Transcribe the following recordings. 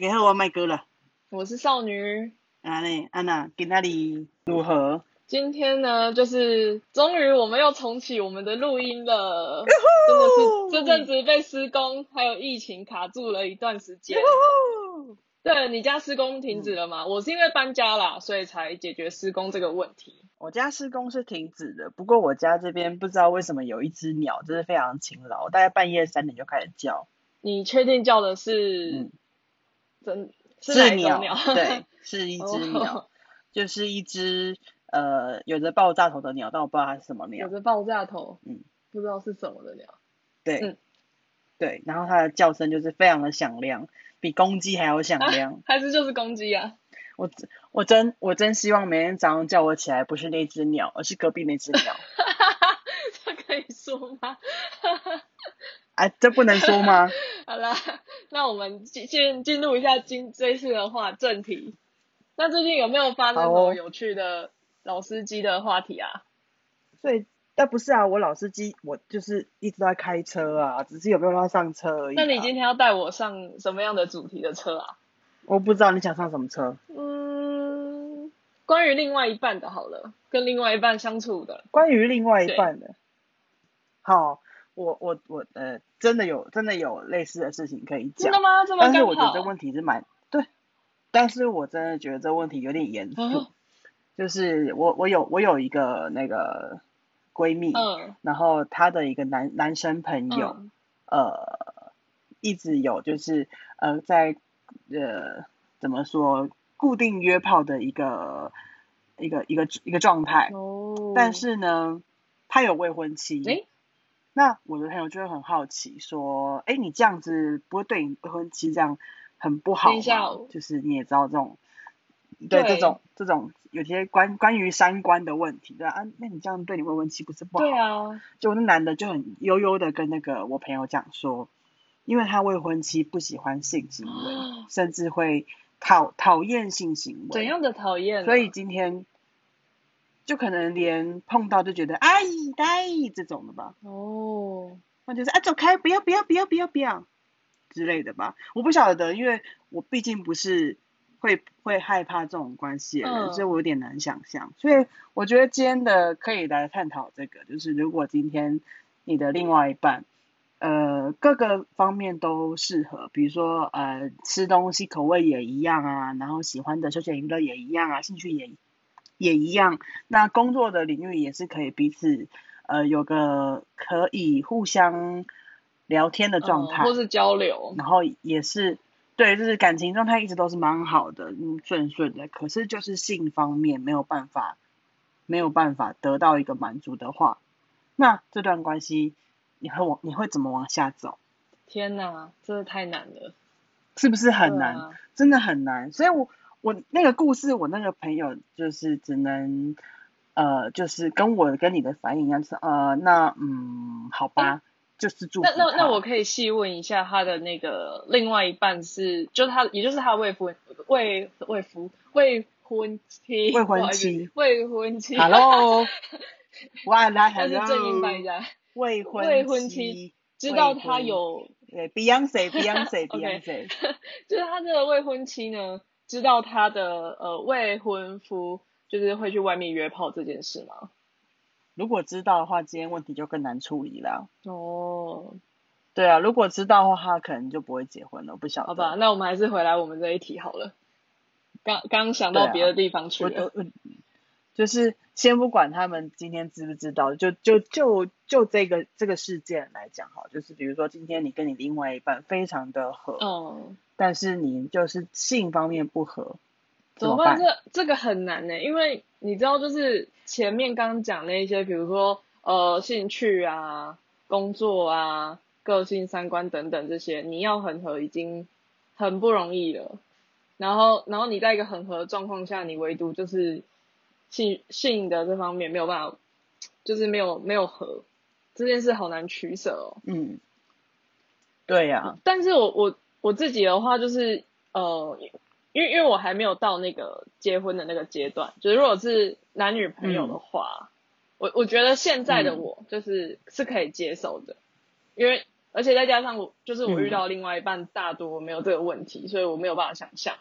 大家好，我麦哥了。我是少女。啊呢，安娜，今那里如何？今天呢，就是终于我们又重启我们的录音了。真的是这阵子被施工还有疫情卡住了一段时间。对你家施工停止了吗？我是因为搬家啦，所以才解决施工这个问题。我家施工是停止的，不过我家这边不知道为什么有一只鸟，就是非常勤劳，大概半夜三点就开始叫。你确定叫的是真？是鸟，对，是一只鸟，就是一只呃有着爆炸头的鸟，但我不知道它是什么鸟。有着爆炸头，嗯，不知道是什么的鸟。对，嗯，对，然后它的叫声就是非常的响亮，比公鸡还要响亮。还是就是公鸡啊？我我真我真希望每天早上叫我起来不是那只鸟，而是隔壁那只鸟。这可以说吗？哎，这不能说吗？好了，那我们进进入一下今这次的话正题。那最近有没有发生什么有趣的老司机的话题啊？所以，但不是啊，我老司机我就是一直在开车啊，只是有没有让他上车而已。那你今天要带我上什么样的主题的车啊？我不知道你想上什么车。嗯，关于另外一半的，好了，跟另外一半相处的。关于另外一半的，好。我我我呃，真的有真的有类似的事情可以讲，真的吗？这么但是我觉得这问题是蛮对，但是我真的觉得这问题有点严肃。就是我我有我有一个那个闺蜜，嗯，然后她的一个男男生朋友，呃，一直有就是呃在呃怎么说固定约炮的一个一个一个一个状态，哦，但是呢，他有未婚妻。那我的朋友就会很好奇，说：“哎，你这样子不会对你未婚妻这样很不好吗？就是你也知道这种，对这种这种有些关关于三观的问题，对啊，那你这样对你未婚妻不是不好？对啊，就那男的就很悠悠的跟那个我朋友讲说，因为他未婚妻不喜欢性行为，甚至会讨讨厌性行为，怎样的讨厌？所以今天。”就可能连碰到就觉得哎呆这种的吧，哦，那就是啊走开，不要不要不要不要不要之类的吧，我不晓得，因为我毕竟不是会会害怕这种关系的人，所以我有点难想象。所以我觉得今天的可以来探讨这个，就是如果今天你的另外一半，呃，各个方面都适合，比如说呃吃东西口味也一样啊，然后喜欢的休闲娱乐也一样啊，兴趣也。也一样，那工作的领域也是可以彼此，呃，有个可以互相聊天的状态，或是交流，然后也是对，就是感情状态一直都是蛮好的，嗯，顺顺的。可是就是性方面没有办法，没有办法得到一个满足的话，那这段关系你会往你会怎么往下走？天哪，真的太难了，是不是很难？真的很难，所以我。我那个故事，我那个朋友就是只能，呃，就是跟我跟你的反应一样，是呃，那嗯，好吧，就是祝那那那我可以细问一下，他的那个另外一半是，就是他，也就是他未婚未未夫未婚妻未婚妻未婚妻，Hello，我来还是正音版一下，未婚未婚妻知道他有对 Beyonce Beyonce Beyonce，就是他这个未婚妻呢。知道他的呃未婚夫就是会去外面约炮这件事吗？如果知道的话，今天问题就更难处理了。哦，对啊，如果知道的话，他可能就不会结婚了。不晓得。好吧，那我们还是回来我们这一题好了。刚刚想到别的地方去了。就是先不管他们今天知不知道，就就就就这个这个事件来讲哈，就是比如说今天你跟你另外一半非常的合。嗯。但是你就是性方面不合，怎么办？这这个很难呢，因为你知道，就是前面刚讲那些，比如说呃兴趣啊、工作啊、个性、三观等等这些，你要很合已经很不容易了。然后，然后你在一个很合的状况下，你唯独就是性性的这方面没有办法，就是没有没有合，这件事好难取舍哦。嗯，对呀。但是我我。我自己的话就是，呃，因为因为我还没有到那个结婚的那个阶段，就是如果是男女朋友的话，我我觉得现在的我就是是可以接受的，因为而且再加上我就是我遇到另外一半大多没有这个问题，所以我没有办法想象，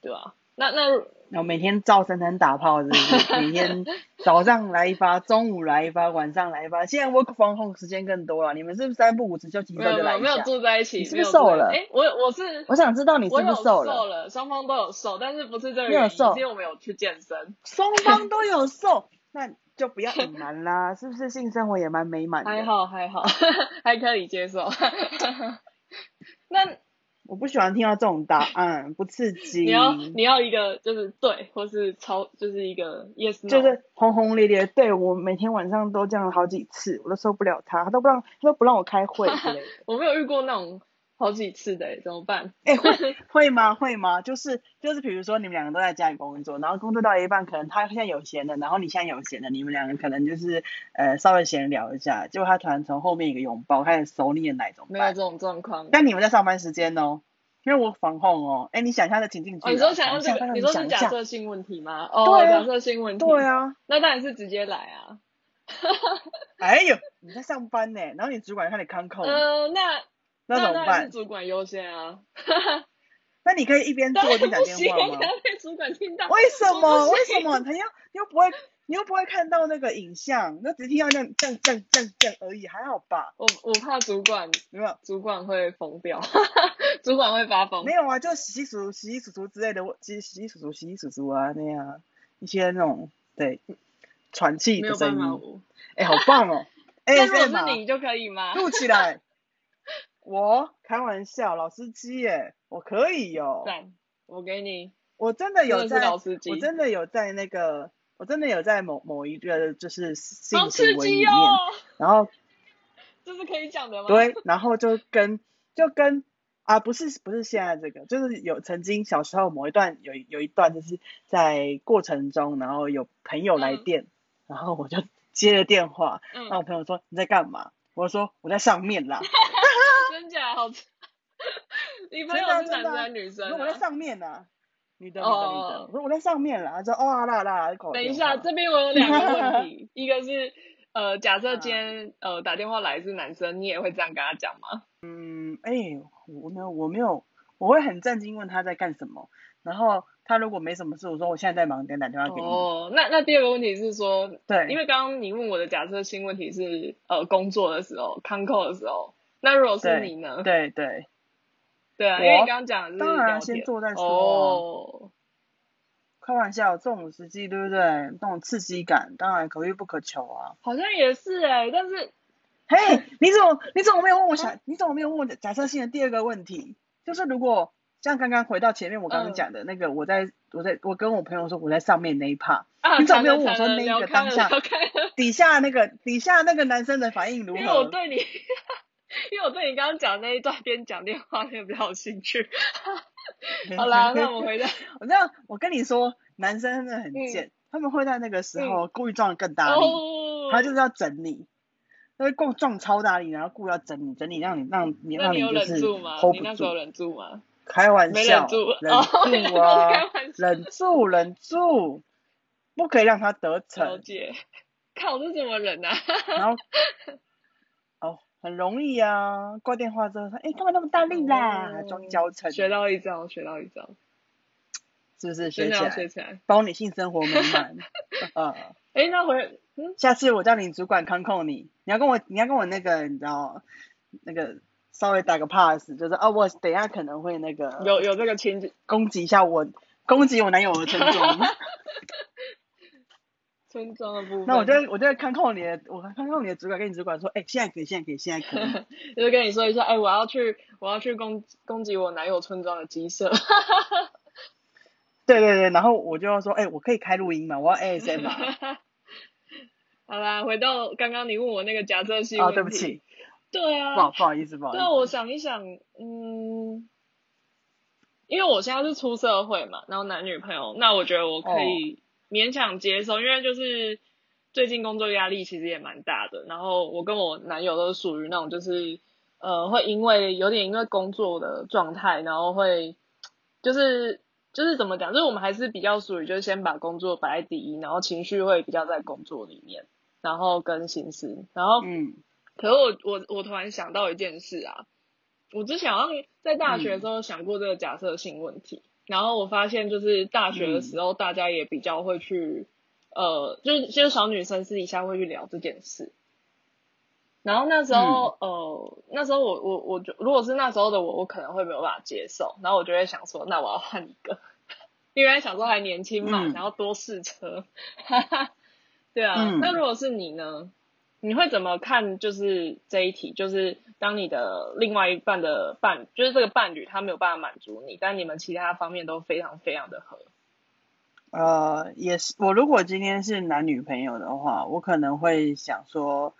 对吧？那那然后每天照三餐打炮，是不是？每天早上来一发，中午来一发，晚上来一发。现在 work from home 时间更多了，你们是不是三不五时就几周就来一下？没有住在一起，是不是瘦了？哎，我我是我想知道你是不是瘦了？瘦了，双方都有瘦，但是不是这个原因？因为我们有去健身，双方都有瘦，那就不要隐瞒啦，是不是？性生活也蛮美满的，还好还好，还可以接受。那。我不喜欢听到这种答案，不刺激。你要你要一个就是对，或是超就是一个 yes，就是轰轰烈烈。对我每天晚上都这样好几次，我都受不了他，他都不让他都不让我开会之类的。我没有遇过那种好几次的，怎么办？哎，会 会吗？会吗？就是就是，比如说你们两个都在家里工作，然后工作到一半，可能他现在有闲的，然后你现在有闲的，你们两个可能就是呃稍微闲聊一下，结果他突然从后面一个拥抱开始手你的奶，怎么办？没有这种状况。但你们在上班时间哦。因为我防控哦，哎，你想一下的情境剧。你说想要这个，你说是假设性问题吗？哦，假设性问题。对啊。那当然是直接来啊。哎呦，你在上班呢，然后你主管看你康控。嗯，那那怎么办？主管优先啊。那你可以一边做一边打电话吗？被主管听到。为什么？为什么？他又又不会。你又不会看到那个影像，那只听到这样这样这样这样这样而已，还好吧？我我怕主管没有，主管会疯掉，主管会发疯。没有啊，就洗洗数洗洗数数之类的，洗洗洗数数洗洗数数啊那样，一些那种对喘气的声音。哎，好棒哦！哎，如果是你就可以吗？录起来。我开玩笑，老司机耶，我可以哟。我给你。我真的有在，我真的有在那个。我真的有在某某一个就是性行为里面，然后这是可以讲的吗？对，然后就跟就跟啊不是不是现在这个，就是有曾经小时候某一段有有一段就是在过程中，然后有朋友来电，然后我就接了电话，那我朋友说你在干嘛？我说我在上面啦，真假好，你朋友是男生还是女生？我在上面呢。女的，女的，女的。我说我在上面啦，说哦啦啦，等一下，这边我有两个问题，一个是呃，假设今天呃打电话来是男生，你也会这样跟他讲吗？嗯，哎，我没有，我没有，我会很震惊问他在干什么，然后他如果没什么事，我说我现在在忙，等打电话给你。哦，那那第二个问题是说，对，因为刚刚你问我的假设性问题是呃工作的时候，康扣的时候，那如果是你呢？对对。对啊，因为你刚刚讲的是当然先做再说。哦，开玩笑，这种时机对不对？那种刺激感当然可遇不可求啊。好像也是哎，但是，嘿，你怎么你怎么没有问我想？你怎么没有问我假设性的第二个问题？就是如果像刚刚回到前面我刚刚讲的那个，我在我在我跟我朋友说我在上面那一趴，你怎么没有问我说那个当下底下那个底下那个男生的反应如何？因为我对你。因为我对你刚刚讲那一段边讲电话边比较有兴趣。好啦，那我们回到我这样，我跟你说，男生真的很贱，他们会在那个时候故意撞的更大力，他就是要整你，他会撞撞超大力，然后故意要整你，整你让你让你让你就是 hold 不住。忍住吗？开玩笑，忍住，忍住 啊，忍住，忍住，不可以让他得逞。了解，看我是怎么忍啊？然后。很容易啊！挂电话之后说：“哎，干嘛那么大力啦？”装娇嗔。学到一招，学到一招，是不是？学起来，学起来，包你性生活美满。啊！哎，那回，下次我叫你主管康控你，你要跟我，你要跟我那个，你知道，那个稍微打个 pass，就是哦，我等下可能会那个有有这个情节，攻击一下我，攻击我男友的 村庄。村庄的部分，那我就我就看控你的，我看控你的主管跟你主管说，哎，现在可以，现在可以，现在可以，就是跟你说一下，哎，我要去，我要去攻攻击我男友村庄的鸡舍。对对对，然后我就要说，哎，我可以开录音吗？我要 ASM。好啦，回到刚刚你问我那个假设性问题。对不起。对啊。不好不好意思，不好意思。对，我想一想，嗯，因为我现在是出社会嘛，然后男女朋友，那我觉得我可以。勉强接受，因为就是最近工作压力其实也蛮大的。然后我跟我男友都是属于那种，就是呃，会因为有点因为工作的状态，然后会就是就是怎么讲，就是我们还是比较属于就是先把工作摆在第一，然后情绪会比较在工作里面，然后跟心思，然后嗯，可是我我我突然想到一件事啊，我之前好像在大学的时候想过这个假设性问题，然后我发现就是大学的时候大家也比较会去，呃，就是就是小女生私底下会去聊这件事。然后那时候，呃，那时候我我我就如果是那时候的我，我可能会没有办法接受。然后我就会想说，那我要换一个，因为想说还年轻嘛，然后多试车。对啊，那如果是你呢？你会怎么看？就是这一题，就是当你的另外一半的伴，就是这个伴侣他没有办法满足你，但你们其他方面都非常非常的合。呃，也是。我如果今天是男女朋友的话，我可能会想说。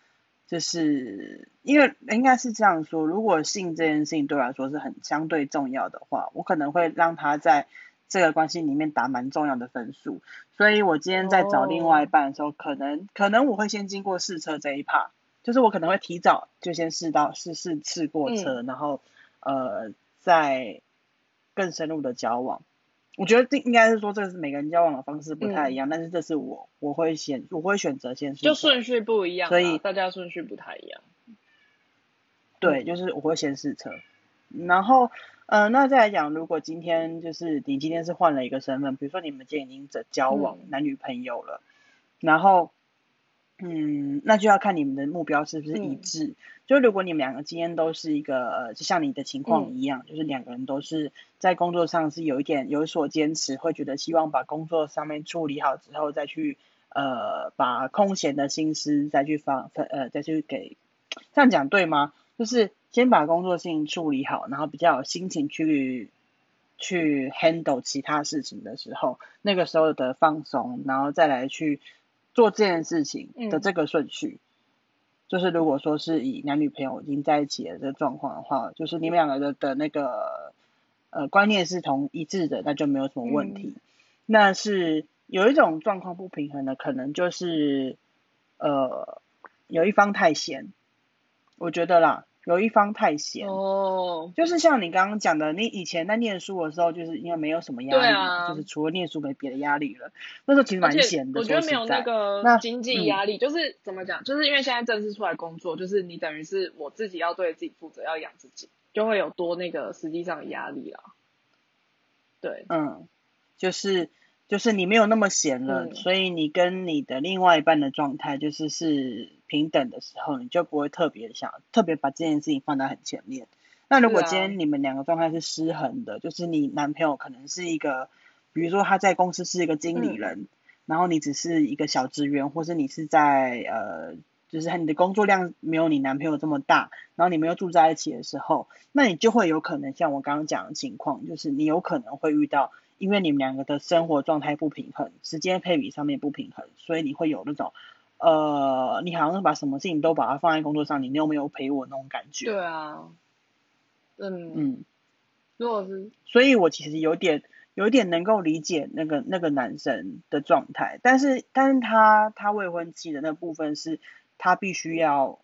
就是因为应该是这样说，如果性这件事情对我来说是很相对重要的话，我可能会让他在这个关系里面打蛮重要的分数。所以我今天在找另外一半的时候，可能可能我会先经过试车这一 part，就是我可能会提早就先试到试试试过车，然后呃再更深入的交往。我觉得这应该是说，这个是每个人交往的方式不太一样，但是这是我我会先我会选择先就顺序不一样，所以大家顺序不太一样。对，就是我会先试车，然后呃，那再来讲，如果今天就是你今天是换了一个身份，比如说你们今天已经在交往男女朋友了，然后。嗯，那就要看你们的目标是不是一致。就如果你们两个今天都是一个，呃，就像你的情况一样，就是两个人都是在工作上是有一点有所坚持，会觉得希望把工作上面处理好之后，再去呃把空闲的心思再去放分呃再去给，这样讲对吗？就是先把工作性处理好，然后比较有心情去去 handle 其他事情的时候，那个时候的放松，然后再来去。做这件事情的这个顺序，就是如果说是以男女朋友已经在一起的这个状况的话，就是你们两个的的那个呃观念是同一致的，那就没有什么问题。那是有一种状况不平衡的，可能就是呃有一方太闲，我觉得啦。有一方太闲哦，就是像你刚刚讲的，你以前在念书的时候，就是因为没有什么压力，就是除了念书没别的压力了。那时候其实蛮闲的，我觉得没有那个经济压力，就是怎么讲，就是因为现在正式出来工作，就是你等于是我自己要对自己负责，要养自己，就会有多那个实际上的压力啦。对，嗯，就是。就是你没有那么闲了，所以你跟你的另外一半的状态就是是平等的时候，你就不会特别想特别把这件事情放在很前面。那如果今天你们两个状态是失衡的，就是你男朋友可能是一个，比如说他在公司是一个经理人，然后你只是一个小职员，或是你是在呃，就是你的工作量没有你男朋友这么大，然后你们又住在一起的时候，那你就会有可能像我刚刚讲的情况，就是你有可能会遇到。因为你们两个的生活状态不平衡，时间配比上面不平衡，所以你会有那种，呃，你好像把什么事情都把它放在工作上，你又没有陪我那种感觉。对啊，嗯嗯，如果是，所以我其实有点有点能够理解那个那个男生的状态，但是但是他他未婚妻的那部分是，他必须要，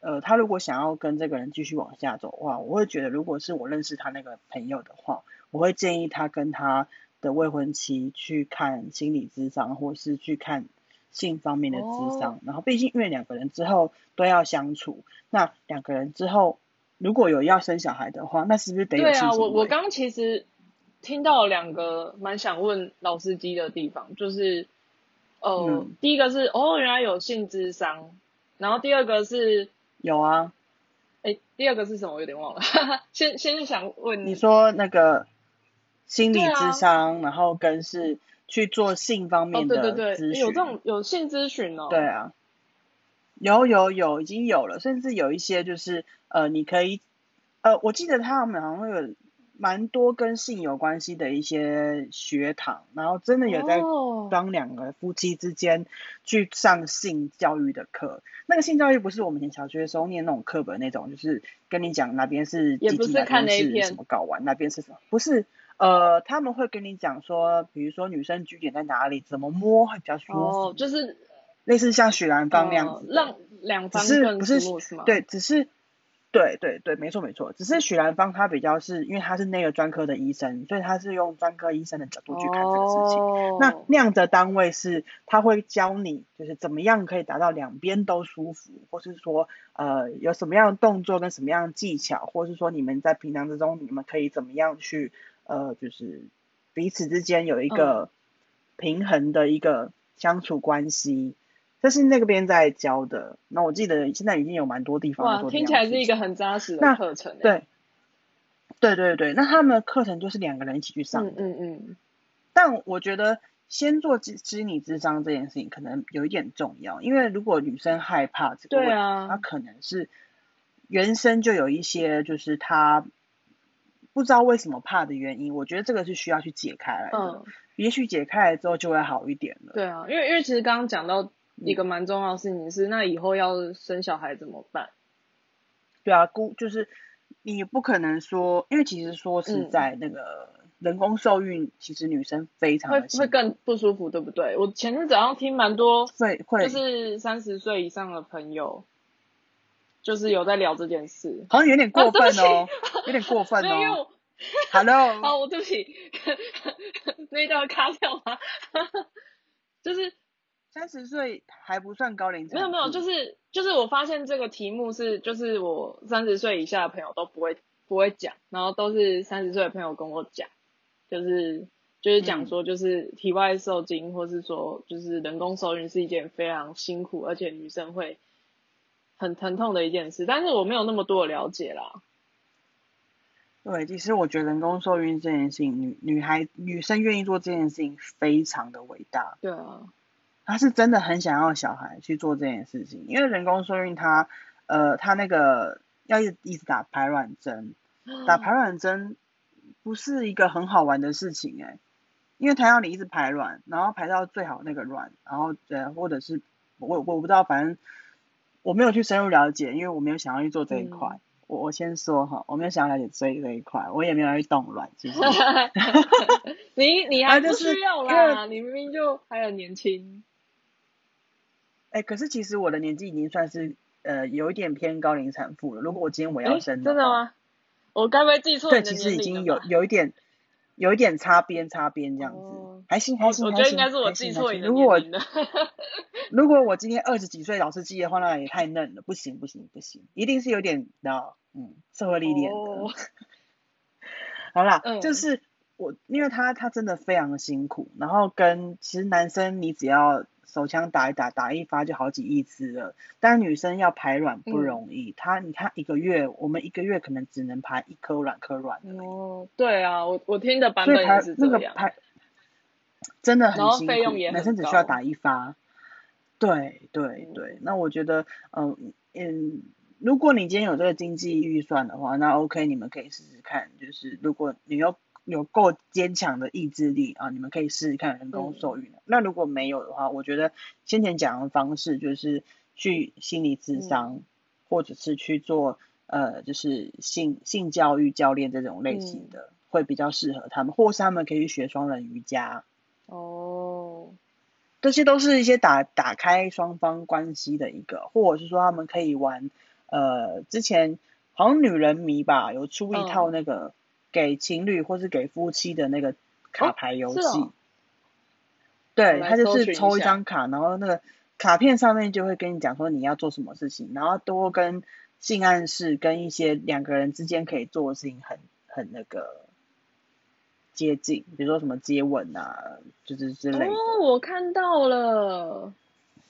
呃，他如果想要跟这个人继续往下走的话，我会觉得如果是我认识他那个朋友的话。我会建议他跟他的未婚妻去看心理咨商，或是去看性方面的智商。然后，毕竟因为两个人之后都要相处，那两个人之后如果有要生小孩的话，那是不是得有？对啊，我我刚其实听到两个蛮想问老司机的地方，就是呃，第一个是哦，原来有性智商，然后第二个是有啊，哎，第二个是什么？我有点忘了。先先想问你说那个。心理智商，然后跟是去做性方面的咨询，有这种有性咨询哦。对啊，有有有已经有了，甚至有一些就是呃，你可以呃，我记得他们好像会有蛮多跟性有关系的一些学堂，然后真的有在帮两个夫妻之间去上性教育的课。那个性教育不是我们以前小学的时候念那种课本那种，就是跟你讲哪边是也不是看那片什么睾丸，那边是什么，不是。呃，他们会跟你讲说，比如说女生居点在哪里，怎么摸会比较舒服，哦，就是类似像许兰芳那样子，让两方更不是吗？对，只是对对对，没错没错，只是许兰芳她比较是因为她是那个专科的医生，所以她是用专科医生的角度去看这个事情。那那样的单位是他会教你，就是怎么样可以达到两边都舒服，或是说呃有什么样的动作跟什么样的技巧，或是说你们在平常之中你们可以怎么样去呃就是彼此之间有一个平衡的一个相处关系。这是那个边在教的，那我记得现在已经有蛮多地方。哇，听起来是一个很扎实的课程。对，对对对，那他们的课程就是两个人一起去上。嗯嗯嗯。但我觉得先做知知你智商这件事情可能有一点重要，因为如果女生害怕这个问题，她可能是原生就有一些就是她不知道为什么怕的原因，我觉得这个是需要去解开来的。嗯。也许解开了之后就会好一点了。对啊，因为因为其实刚刚讲到。一个蛮重要的事情是，那以后要生小孩怎么办？对啊，姑就是你不可能说，因为其实说是在那个人工受孕，其实女生非常会会更不舒服，对不对？我前阵子好像听蛮多，会会就是三十岁以上的朋友，就是有在聊这件事，好像有点过分哦，有点过分哦。Hello，好，我对不起，那一段卡掉吗？就是。三十岁还不算高龄产没有没有，就是就是我发现这个题目是，就是我三十岁以下的朋友都不会不会讲，然后都是三十岁的朋友跟我讲，就是就是讲说，就是体外受精，或是说就是人工受孕是一件非常辛苦，而且女生会很疼痛的一件事，但是我没有那么多的了解啦。对，其实我觉得人工受孕这件事情，女女孩女生愿意做这件事情，非常的伟大。对啊。她是真的很想要小孩去做这件事情，因为人工受孕，她呃，她那个要一一直打排卵针，打排卵针不是一个很好玩的事情哎，因为他要你一直排卵，然后排到最好那个卵，然后呃，或者是我我不知道，反正我没有去深入了解，因为我没有想要去做这一块。我我先说哈，我没有想要了解这这一块，我也没有去动卵，其实。你你还不需要啦，你明明就还很年轻。哎，可是其实我的年纪已经算是呃有一点偏高龄产妇了。如果我今天我要生，真的吗？我该不会记错对，其实已经有有一点有一点擦边擦边这样子，还行还行我觉得应该是我记错如果我 如果我今天二十几岁老司机的话，那也太嫩了，不行不行不行，一定是有点的，嗯，社会历练的。好啦，就是我，因为他他真的非常的辛苦，然后跟其实男生你只要。手枪打一打，打一发就好几亿只了。但女生要排卵不容易，她你看一个月，我们一个月可能只能排一颗卵颗卵哦，对啊，我我听的版本是这样。排真的很辛苦，男生只需要打一发。对对对，那我觉得，嗯嗯，如果你今天有这个经济预算的话，那 OK，你们可以试试看。就是如果你要。有够坚强的意志力啊！你们可以试试看人工受孕。那如果没有的话，我觉得先前讲的方式就是去心理咨商，或者是去做呃，就是性性教育教练这种类型的，会比较适合他们。或是他们可以去学双人瑜伽。哦，这些都是一些打打开双方关系的一个，或者是说他们可以玩呃，之前好像女人迷吧，有出一套那个。给情侣或是给夫妻的那个卡牌游戏，对他就是抽一张卡，然后那个卡片上面就会跟你讲说你要做什么事情，然后多跟性暗示跟一些两个人之间可以做的事情很很那个接近，比如说什么接吻啊，就是之类的。哦，我看到了，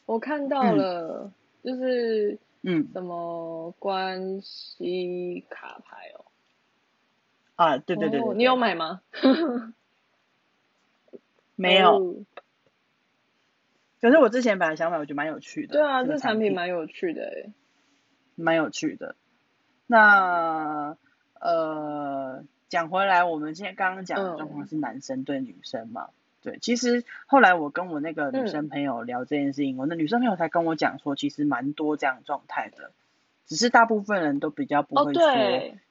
我看到了，就是嗯，什么关系卡牌哦。啊，对对对，你有买吗？没有。可是我之前本来想买，我觉得蛮有趣的。对啊，这产品蛮有趣的诶。蛮有趣的。那呃，讲回来，我们现在刚刚讲的状况是男生对女生嘛？对，其实后来我跟我那个女生朋友聊这件事情，我那女生朋友才跟我讲说，其实蛮多这样状态的。只是大部分人都比较不会说，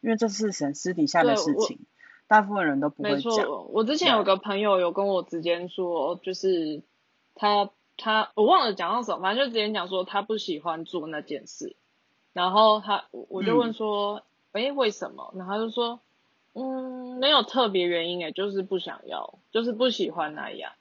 因为这是神私底下的事情，大部分人都不会讲。我之前有个朋友有跟我直接说，就是他他我忘了讲到什么，反正就直接讲说他不喜欢做那件事，然后他我就问说，哎，为什么？然后他就说，嗯，没有特别原因，哎，就是不想要，就是不喜欢那样。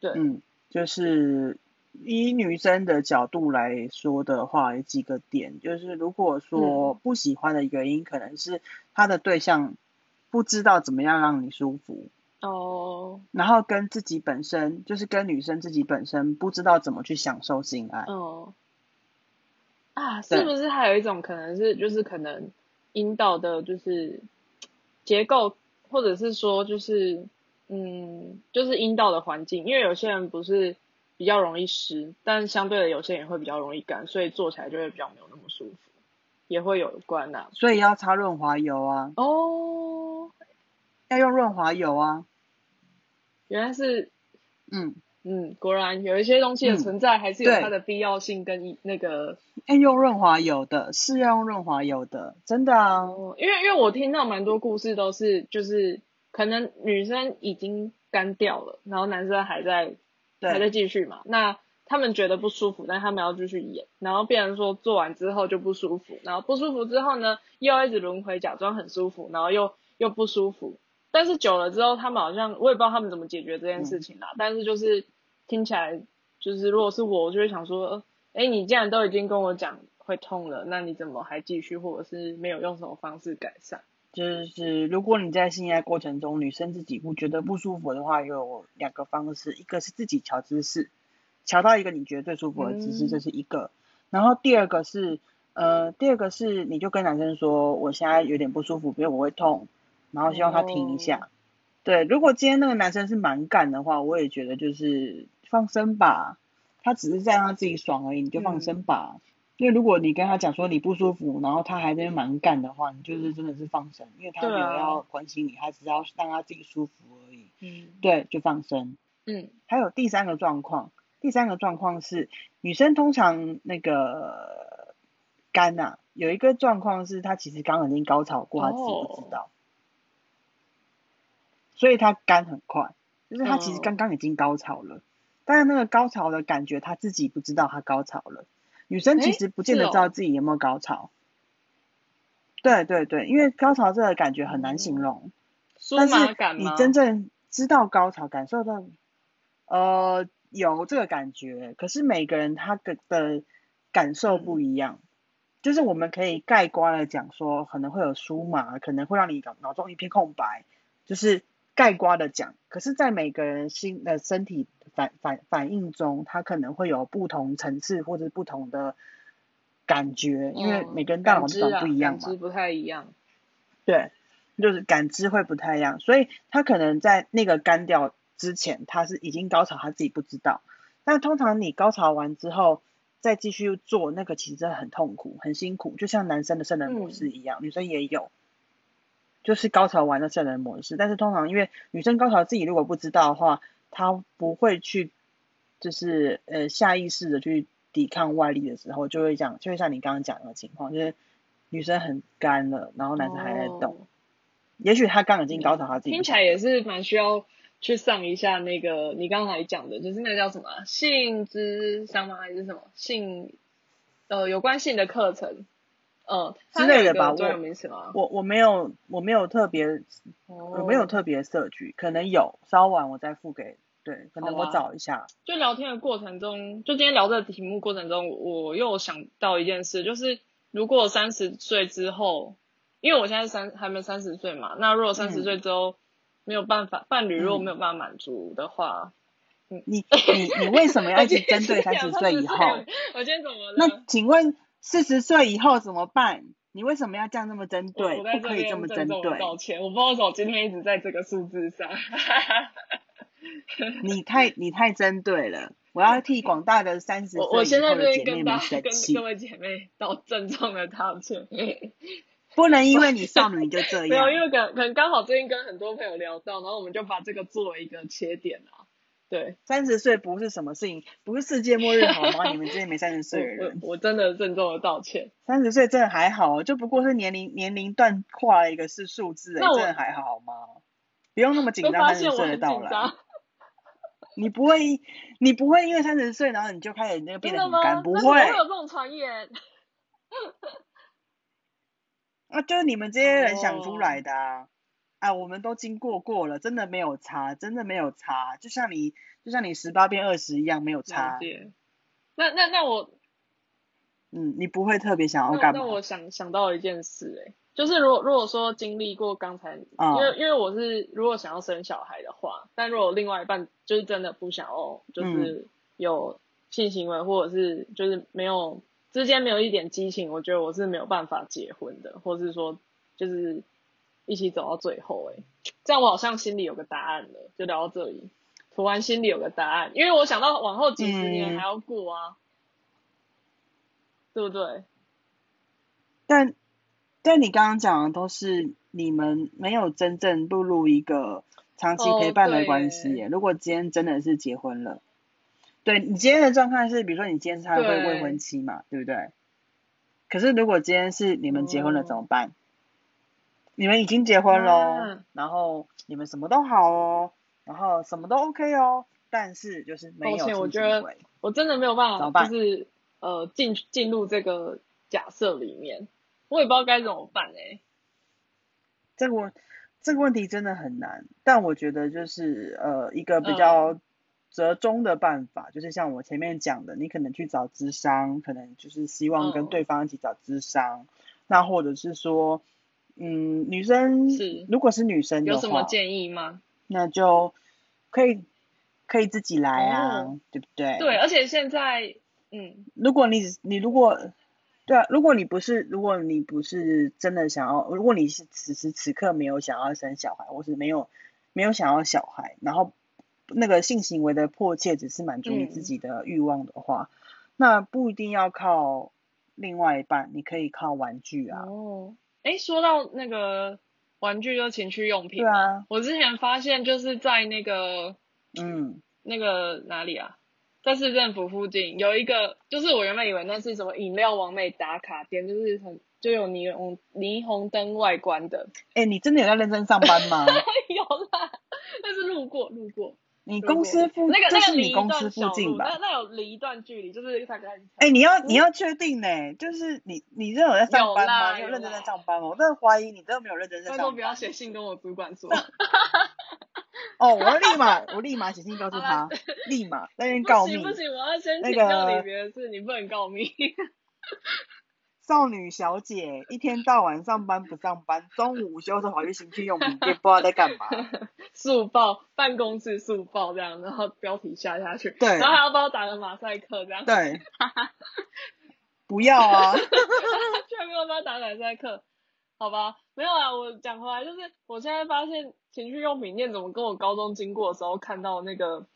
对，嗯，就是以女生的角度来说的话，有几个点，就是如果说不喜欢的原因，可能是他的对象不知道怎么样让你舒服。哦，然后跟自己本身，就是跟女生自己本身不知道怎么去享受性爱。哦，啊，是不是还有一种可能是，就是可能阴道的，就是结构，或者是说，就是嗯，就是阴道的环境，因为有些人不是比较容易湿，但相对的有些也会比较容易干，所以做起来就会比较没有那么舒服，也会有关呐。所以要擦润滑油啊。哦，要用润滑油啊。原来是，嗯嗯，果然有一些东西的存在还是有它的必要性跟那个。要用润滑油的，是要用润滑油的，真的啊。因为因为我听到蛮多故事都是，就是可能女生已经干掉了，然后男生还在还在继续嘛。那他们觉得不舒服，但他们要继续演，然后变成说做完之后就不舒服，然后不舒服之后呢，又要一直轮回，假装很舒服，然后又又不舒服。但是久了之后，他们好像我也不知道他们怎么解决这件事情啦。但是就是听起来，就是如果是我，我就会想说，哎，你既然都已经跟我讲会痛了，那你怎么还继续，或者是没有用什么方式改善？就是如果你在性爱过程中，女生自己不觉得不舒服的话，有两个方式，一个是自己调姿势，调到一个你觉得最舒服的姿势，这是一个。然后第二个是，呃，第二个是你就跟男生说，我现在有点不舒服，比如我会痛。然后希望他停一下，对，如果今天那个男生是蛮干的话，我也觉得就是放生吧，他只是在让他自己爽而已，你就放生吧。因为如果你跟他讲说你不舒服，然后他还在蛮干的话，你就是真的是放生，因为他没有要关心你，他只要让他自己舒服而已。嗯，对，就放生。嗯，还有第三个状况，第三个状况是女生通常那个肝呐，有一个状况是她其实刚刚已经高潮过，她自己不知道。所以她肝很快，就是她其实刚刚已经高潮了，但是那个高潮的感觉她自己不知道她高潮了。女生其实不见得知道自己有没有高潮。对对对，因为高潮这个感觉很难形容。但是你真正知道高潮，感受到，呃，有这个感觉，可是每个人他的的感受不一样。就是我们可以概括的讲说，可能会有酥麻，可能会让你脑脑中一片空白，就是。盖瓜的讲，可是，在每个人心的身体反反反应中，他可能会有不同层次或者不同的感觉，因为每个人大脑都不一样嘛，感知不太一样。对，就是感知会不太一样，所以他可能在那个干掉之前，他是已经高潮，他自己不知道。但通常你高潮完之后，再继续做那个，其实很痛苦、很辛苦，就像男生的圣人模式一样，女生也有。就是高潮完的圣人模式，但是通常因为女生高潮自己如果不知道的话，她不会去，就是呃下意识的去抵抗外力的时候，就会讲，就会像你刚刚讲的情况，就是女生很干了，然后男生还在动，也许他刚已经高潮，他自己听起来也是蛮需要去上一下那个你刚才讲的，就是那个叫什么性之商吗？还是什么性呃有关性的课程？嗯，之类的吧，我我我没有我没有特别，我没有特别设局，可能有，稍晚我再付给，对，可能我找一下。就聊天的过程中，就今天聊这个题目过程中，我又想到一件事，就是如果三十岁之后，因为我现在三还没三十岁嘛，那如果三十岁之后没有办法，伴侣如果没有办法满足的话，你你你为什么要 一直针对三十岁以后？我今天怎么了？那请问？四十岁以后怎么办？你为什么要这样那么针对？不可以这么针对。抱歉，我不知道为什么今天一直在这个数字上。你太你太针对了，我要替广大的三十岁以后的姐妹们生气。各位姐妹道郑重的道歉。不能因为你少女就这样。没有，因为可可能刚好最近跟很多朋友聊到，然后我们就把这个作为一个切点啊。对，三十岁不是什么事情，不是世界末日好吗？你们这些没三十岁的人，我真的郑重的道歉。三十岁真的还好，就不过是年龄年龄段跨了一个是数字，真的还好吗？不用那么紧张，三十岁的到来。你不会，你不会因为三十岁，然后你就开始那个变得很干，不会。会有这种传言。啊，就是你们这些人想出来的啊！啊，我们都经过过了，真的没有差，真的没有差，就像你，就像你十八变二十一样，没有差。那那那我，嗯，你不会特别想要干嘛？那我想想到一件事，哎。就是如果如果说经历过刚才，因为因为我是如果想要生小孩的话，但如果另外一半就是真的不想要，就是有性行为或者是就是没有之间没有一点激情，我觉得我是没有办法结婚的，或者是说就是一起走到最后，哎，这样我好像心里有个答案了，就聊到这里，突然心里有个答案，因为我想到往后几十年还要过啊，对不对？但。但你刚刚讲的都是你们没有真正步入一个长期陪伴的关系。如果今天真的是结婚了，对你今天的状态是，比如说你今天是还会未婚妻嘛，对不对？可是如果今天是你们结婚了怎么办？你们已经结婚喽，然后你们什么都好哦，然后什么都 OK 哦，但是就是没有我觉得我真的没有办法，就是呃进进入这个假设里面。我也不知道该怎么办哎，这个这个问题真的很难，但我觉得就是呃一个比较折中的办法，就是像我前面讲的，你可能去找智商，可能就是希望跟对方一起找智商，那或者是说，嗯，女生是如果是女生有什么建议吗？那就可以可以自己来啊，对不对？对，而且现在嗯，如果你你如果。对啊，如果你不是，如果你不是真的想要，如果你是此时此刻没有想要生小孩，或是没有没有想要小孩，然后那个性行为的迫切只是满足你自己的欲望的话，那不一定要靠另外一半，你可以靠玩具啊。哦，哎，说到那个玩具就情趣用品，对啊，我之前发现就是在那个，嗯，那个哪里啊？在市政府附近有一个，就是我原本以为那是什么饮料王美打卡店，就是很就有霓虹霓虹灯外观的。哎，你真的有在认真上班吗？有啦，但是路过路过。你公司附那个那个离公司附近吧？那那有离一段距离，就是大概。哎，你要你要确定呢，就是你你真的有在上班吗？你有认真在上班吗？我真的怀疑你真的没有认真在上班。不要写信跟我主管说。哦，我要立马，我立马写信告诉他，立马那 边告密。不行不行，我要先请教你别的事，你不能告密。少女小姐一天到晚上班不上班，中午午休时候跑去情趣用品店，不知道在干嘛。速报办公室速报这样，然后标题下下去，对，然后还要帮我打个马赛克这样。对。不要啊！居然没有帮我打马赛克。好吧，没有啊，我讲回来就是，我现在发现情趣用品店怎么跟我高中经过的时候看到那个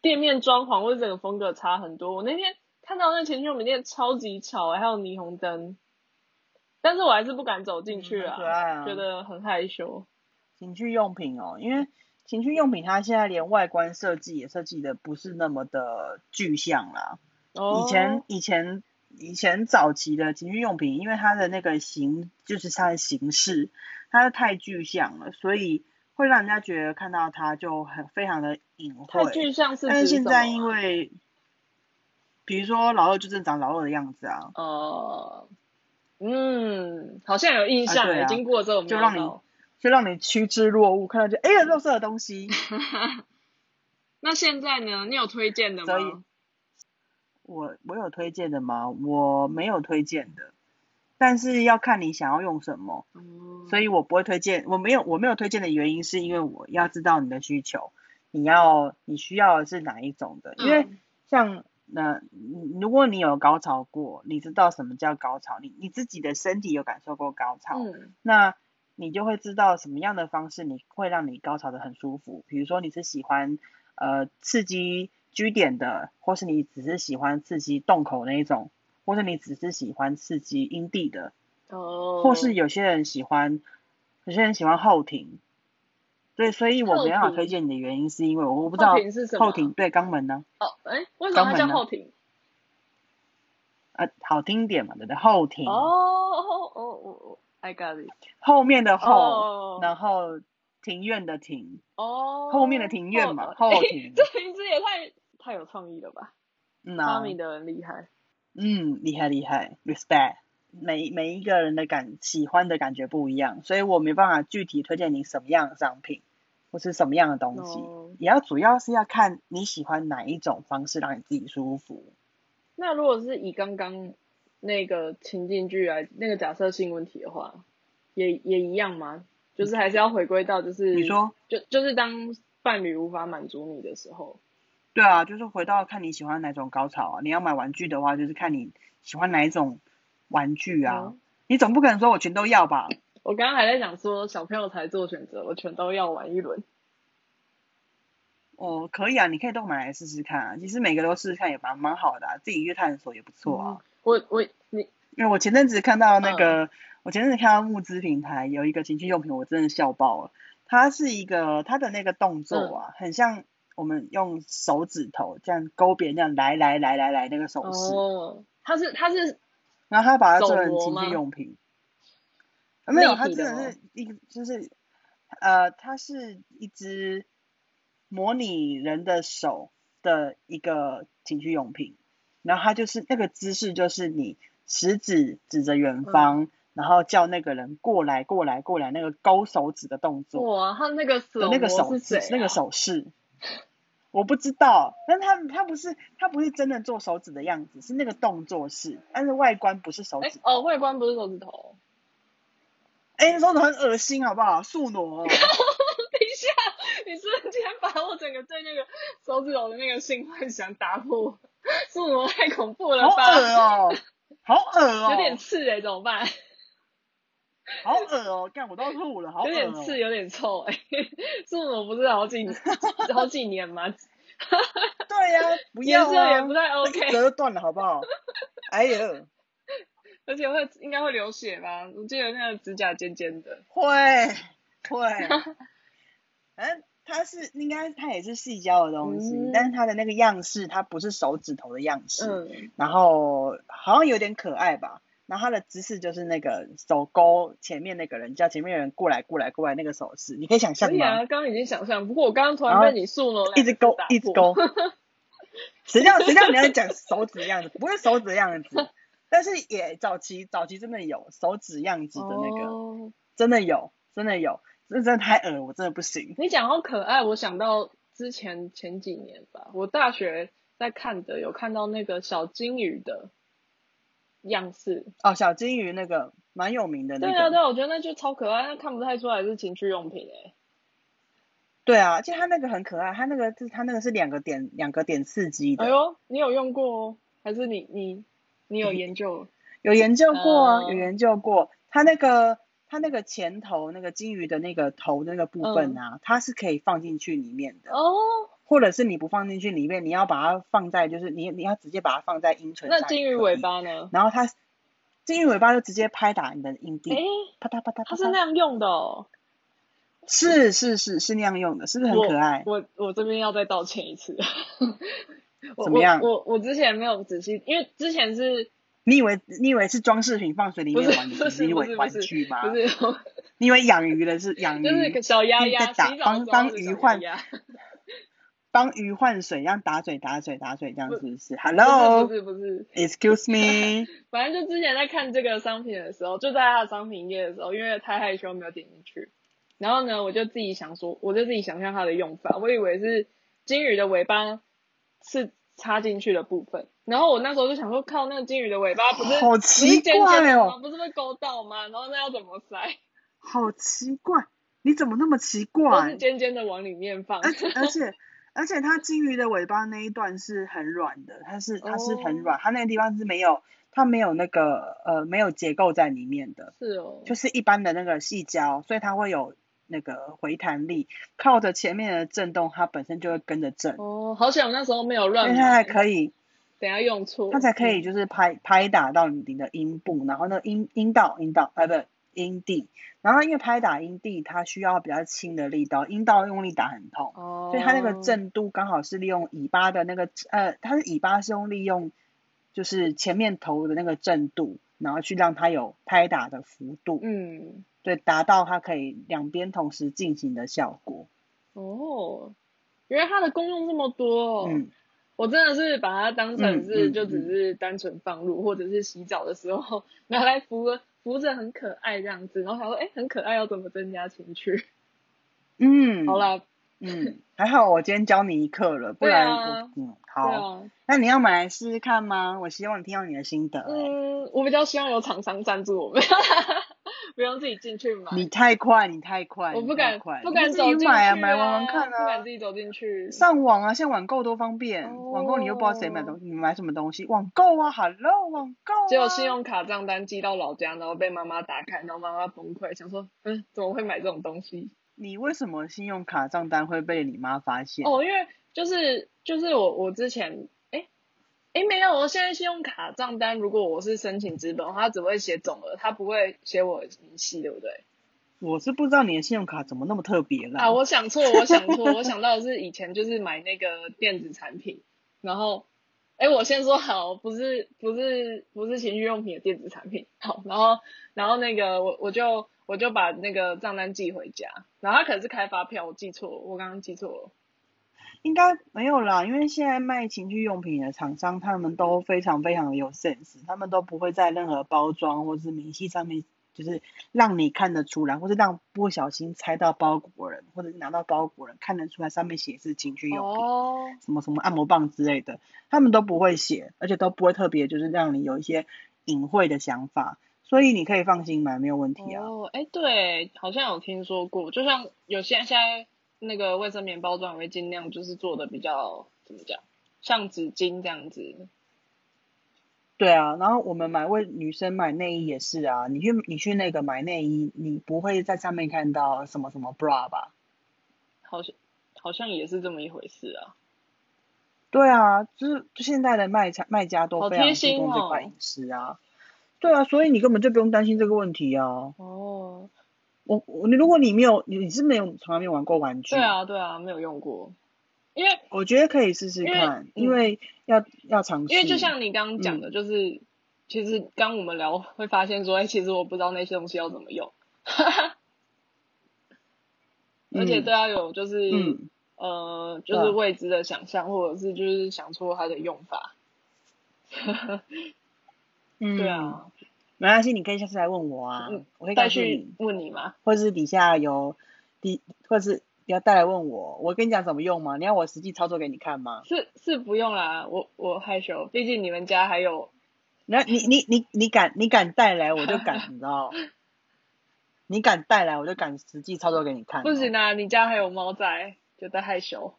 店面装潢或者整个风格差很多。我那天看到那情趣用品店超级吵，还有霓虹灯，但是我还是不敢走进去啊，觉得很害羞。情趣用品哦，因为情趣用品它现在连外观设计也设计的不是那么的具象啦。哦。以前以前。以前早期的情趣用品，因为它的那个形，就是它的形式，它太具象了，所以会让人家觉得看到它就很非常的隐晦。太具象是但是现在因为，比如说老二就是长老二的样子啊。哦。嗯，好像有印象，经过之后就让你就让你趋之若鹜，看到就哎呀，肉色的东西。那现在呢？你有推荐的吗？我我有推荐的吗？我没有推荐的，但是要看你想要用什么，所以我不会推荐。我没有我没有推荐的原因是因为我要知道你的需求，你要你需要的是哪一种的？因为像那如果你有高潮过，你知道什么叫高潮，你你自己的身体有感受过高潮，那你就会知道什么样的方式你会让你高潮的很舒服。比如说你是喜欢呃刺激。居点的，或是你只是喜欢刺激洞口那一种，或是你只是喜欢刺激阴蒂的，哦，或是有些人喜欢，有些人喜欢后庭，对，所以我没办法推荐你的原因是因为我我不知道后庭对肛门呢？哦，哎，为什么它叫后庭？呃，好听点嘛，对不对？后庭。哦哦哦哦，I got it。后面的后，然后。庭院的庭，哦，后面的庭院嘛，后庭。这名字也太太有创意了吧？嗯发明的人厉害。嗯，厉害厉害，respect。每每一个人的感喜欢的感觉不一样，所以我没办法具体推荐你什么样的商品，或是什么样的东西，也要主要是要看你喜欢哪一种方式让你自己舒服。那如果是以刚刚那个情境剧来那个假设性问题的话，也也一样吗？就是还是要回归到就是你说，就就是当伴侣无法满足你的时候，对啊，就是回到看你喜欢哪种高潮啊。你要买玩具的话，就是看你喜欢哪一种玩具啊。你总不可能说我全都要吧？我刚刚还在想说小朋友才做选择，我全都要玩一轮。哦，可以啊，你可以都买来试试看啊。其实每个都试试看也蛮蛮好的，自己去探索也不错啊。我我你，因为我前阵子看到那个，我前阵子看到募资平台有一个情趣用品，我真的笑爆了。它是一个它的那个动作啊，很像我们用手指头这样勾别人这样来来来来来那个手势。哦，它是它是，然后他把它做成情趣用品。没有，它真的是一个就是呃，它是一只。模拟人的手的一个情趣用品，然后它就是那个姿势，就是你食指指着远方，然后叫那个人过来过来过来，那个勾手指的动作。哇，他那个手那个手势那个手势，我不知道，但他他不是他不是真的做手指的样子，是那个动作是，但是外观不是手指。哦，外观不是手指头。哎，手指很恶心，好不好？素挪。你瞬间把我整个对那个手指头的那个性幻想打破，是我太恐怖了吧？好恶哦，好恶哦，有点刺哎，怎么办？好恶哦，干我都吐了，好有点刺，有点臭哎，是我不是好几好几年吗？对呀，不要啊，也不太 OK，折断了好不好？哎呦，而且会应该会流血吧？我记得那个指甲尖尖的，会会，嗯。它是应该它也是细胶的东西，但是它的那个样式它不是手指头的样式，然后好像有点可爱吧。然后它的姿势就是那个手勾前面那个人叫前面人过来过来过来那个手势，你可以想象吗？啊，刚刚已经想象，不过我刚刚突然被你竖了，一直勾一直勾。谁叫谁叫你要讲手指的样子？不是手指的样子，但是也早期早期真的有手指样子的那个，真的有真的有。这真的太恶我真的不行。你讲到可爱，我想到之前前几年吧，我大学在看的，有看到那个小金鱼的样式。哦，小金鱼那个蛮有名的那个。对啊，对啊，我觉得那就超可爱，那看不太出来是情趣用品诶。对啊，其实它那个很可爱，它那个是它那个是两个点两个点刺激的。哎呦，你有用过哦？还是你你你有研究？有研究过啊，有研究过，它那个。它那个前头那个金鱼的那个头那个部分啊，它是可以放进去里面的哦，或者是你不放进去里面，你要把它放在就是你你要直接把它放在阴唇上。那金鱼尾巴呢？然后它金鱼尾巴就直接拍打你的阴蒂，啪嗒啪嗒。它是那样用的哦。是是是是那样用的，是不是很可爱？我我这边要再道歉一次。怎么样？我我之前没有仔细，因为之前是。你以为你以为是装饰品放水里面玩，你以为玩具吗？不是，你以为养鱼的是养鱼，就是小鸭鸭在打帮帮鱼换，帮鱼换水，这样打水打水打水这样是不是？Hello，不是不是，Excuse me。反正就之前在看这个商品的时候，就在它的商品页的时候，因为太害羞没有点进去，然后呢，我就自己想说，我就自己想象它的用法，我以为是金鱼的尾巴是插进去的部分。然后我那时候就想说，靠，那个金鱼的尾巴不是好奇怪哦，不是会勾到吗？然后那要怎么塞？好奇怪，你怎么那么奇怪？都是尖尖的往里面放。而且而且而且它金鱼的尾巴那一段是很软的，它是它是很软，它那个地方是没有它没有那个呃没有结构在里面的，是哦，就是一般的那个细胶，所以它会有那个回弹力，靠着前面的震动，它本身就会跟着震。哦，好想那时候没有乱。它还可以。等下用错，它才可以就是拍拍打到你的阴部，然后那阴阴道阴道哎不阴蒂，然后因为拍打阴蒂它需要比较轻的力道，阴道用力打很痛，哦所以它那个震度刚好是利用尾巴的那个呃它是尾巴是用利用就是前面头的那个震度，然后去让它有拍打的幅度，嗯，对，达到它可以两边同时进行的效果。哦，原来它的功用这么多，嗯，我真的是把它当成是就只是单纯放入，或者是洗澡的时候 拿来扶扶着很可爱这样子，然后他说哎很可爱，要怎么增加情趣？嗯，好啦。嗯，还好我今天教你一课了，不然我嗯好，那你要买来试试看吗？我希望听到你的心得。嗯，我比较希望有厂商赞助我们，不用自己进去买。你太快，你太快，我不敢，不敢自己买啊，买玩玩看啊，不敢自己走进去。上网啊，现在网购多方便，网购你又不知道谁买东西，你买什么东西？网购啊，Hello，网购。结果信用卡账单寄到老家，然后被妈妈打开，然后妈妈崩溃，想说，嗯，怎么会买这种东西？你为什么信用卡账单会被你妈发现？哦，因为就是就是我我之前哎哎没有，我现在信用卡账单如果我是申请资本，它只会写总额，它不会写我明细，对不对？我是不知道你的信用卡怎么那么特别了。啊，我想错，我想错，我想到的是以前就是买那个电子产品，然后哎，我先说好，不是不是不是情趣用品的电子产品，好，然后然后那个我我就。我就把那个账单寄回家，然后他可能是开发票，我记错了，我刚刚记错了。应该没有啦，因为现在卖情趣用品的厂商，他们都非常非常的有 sense，他们都不会在任何包装或者是明细上面，就是让你看得出来，或是让不小心猜到包裹人，或者是拿到包裹人看得出来上面写是情趣用品，什么什么按摩棒之类的，他们都不会写，而且都不会特别就是让你有一些隐晦的想法。所以你可以放心买，没有问题啊。哦，哎，对，好像有听说过，就像有些现在那个卫生棉包装会尽量就是做的比较怎么讲，像纸巾这样子。对啊，然后我们买为女生买内衣也是啊，你去你去那个买内衣，你不会在上面看到什么什么 bra 吧？好像好像也是这么一回事啊。对啊，就是就现在的卖家卖家都非常注重这块隐私啊。对啊，所以你根本就不用担心这个问题啊。哦，我我你如果你没有你是没有从来没有玩过玩具。对啊对啊，没有用过。因为我觉得可以试试看，因为要要尝试。因为就像你刚刚讲的，就是其实刚我们聊会发现说，哎，其实我不知道那些东西要怎么用。而且都要有就是呃就是未知的想象，或者是就是想出它的用法。嗯，对啊，没关系，你可以下次来问我啊，我可以再去问你吗？或者是底下有底，或者是要带来问我，我跟你讲怎么用吗？你要我实际操作给你看吗？是是不用啦，我我害羞，毕竟你们家还有，那你你你你敢你敢带来我就敢，你知道？你敢带来我就敢实际操作给你看。不行啊，你家还有猫在，觉得害羞。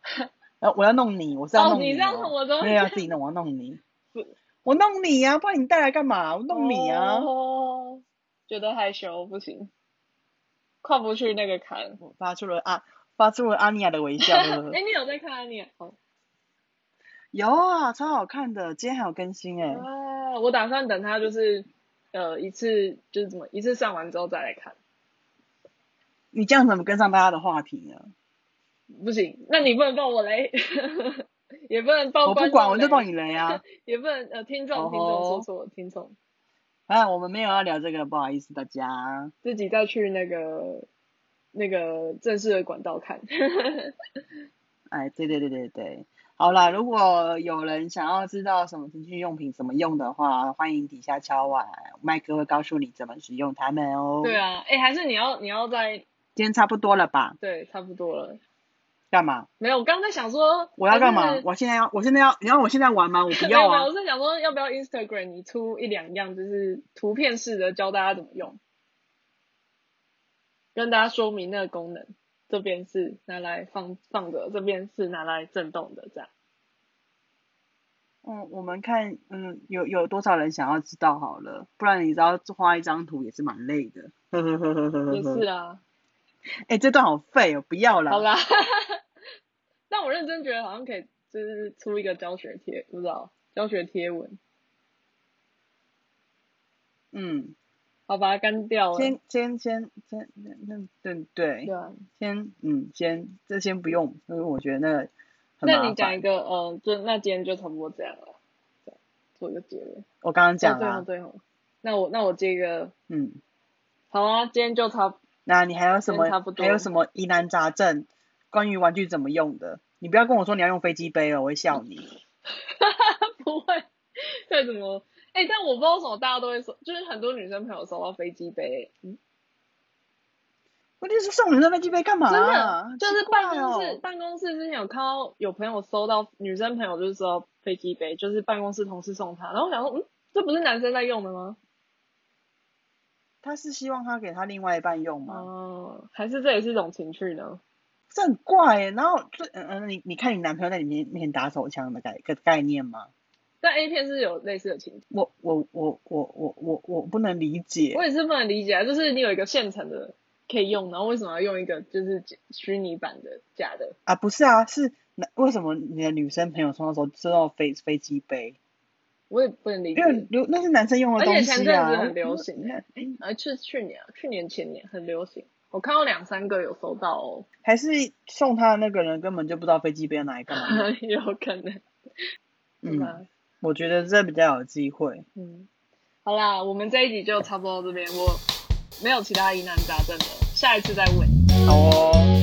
然后我要弄你，我是要弄你，你这样弄我都，没有要自己弄，我要弄你。我弄你呀，不然你带来干嘛？我弄你啊！觉得害羞不行，跨不去那个坎。我发出了啊，发出了阿尼亚的微笑。哎，你有在看阿尼亚？有啊，超好看的，今天还有更新哎。啊，我打算等他就是呃一次就是怎么一次上完之后再来看。你这样怎么跟上大家的话题呢？不行，那你不能抱我嘞。也不能报我不管，我就报你雷啊！也不能呃，听众听众说错，听众。啊，我们没有要聊这个，不好意思大家。自己再去那个那个正式的管道看。哎，对对对对对，好啦，如果有人想要知道什么情趣用品怎么用的话，欢迎底下敲碗，麦哥会告诉你怎么使用它们哦。对啊，哎，还是你要你要在今天差不多了吧？对，差不多了。干嘛？没有，我刚在想说我要干嘛？我现在要，我现在要，你要我现在玩吗？我不要啊！我是想说，要不要 Instagram 你出一两样，就是图片式的教大家怎么用，跟大家说明那个功能。这边是拿来放放的，这边是拿来震动的，这样。嗯，我们看，嗯，有有多少人想要知道好了？不然你知道画一张图也是蛮累的。呵呵呵呵呵呵。也是啊。哎，这段好废哦，不要了。好啦，但我认真觉得好像可以，就是出一个教学贴，不知道教学贴文。嗯，好，把它干掉了。先先先先，那对对。对啊。先嗯，先这先不用，因为我觉得那那你讲一个，嗯，就那今天就差不多这样了，做一个结论。我刚刚讲了。对对那我那我接个，嗯，好啊，今天就差。那你还有什么？还有什么疑难杂症？关于玩具怎么用的？你不要跟我说你要用飞机杯了，我会笑你。不会，再怎么？哎，但我不知道为什么大家都会说，就是很多女生朋友收到飞机杯，嗯。问题是送女生飞机杯干嘛？真的，就是办公室办公室之前有看到有朋友收到女生朋友就是说飞机杯，就是办公室同事送她，然后我想说，嗯，这不是男生在用的吗？他是希望他给他另外一半用吗？哦，还是这也是一种情趣呢？这很怪，然后最嗯嗯，你你看你男朋友在你面面前打手枪的概个概念吗？但 A 片是有类似的情节。我我我我我我我不能理解。我也是不能理解啊，就是你有一个现成的可以用，然后为什么要用一个就是虚拟版的假的？啊，不是啊，是那为什么你的女生朋友送的时候收到飞飞机杯？我也不能理解，因为那是男生用的东西啊。而且前阵子很流行，啊，是去年啊，去年前年很流行。我看到两三个有收到哦。还是送他的那个人根本就不知道飞机杯要拿来干嘛？有可能。嗯，我觉得这比较有机会。嗯，好啦，我们这一集就差不多到这边，我没有其他疑难杂症了，下一次再问。好哦。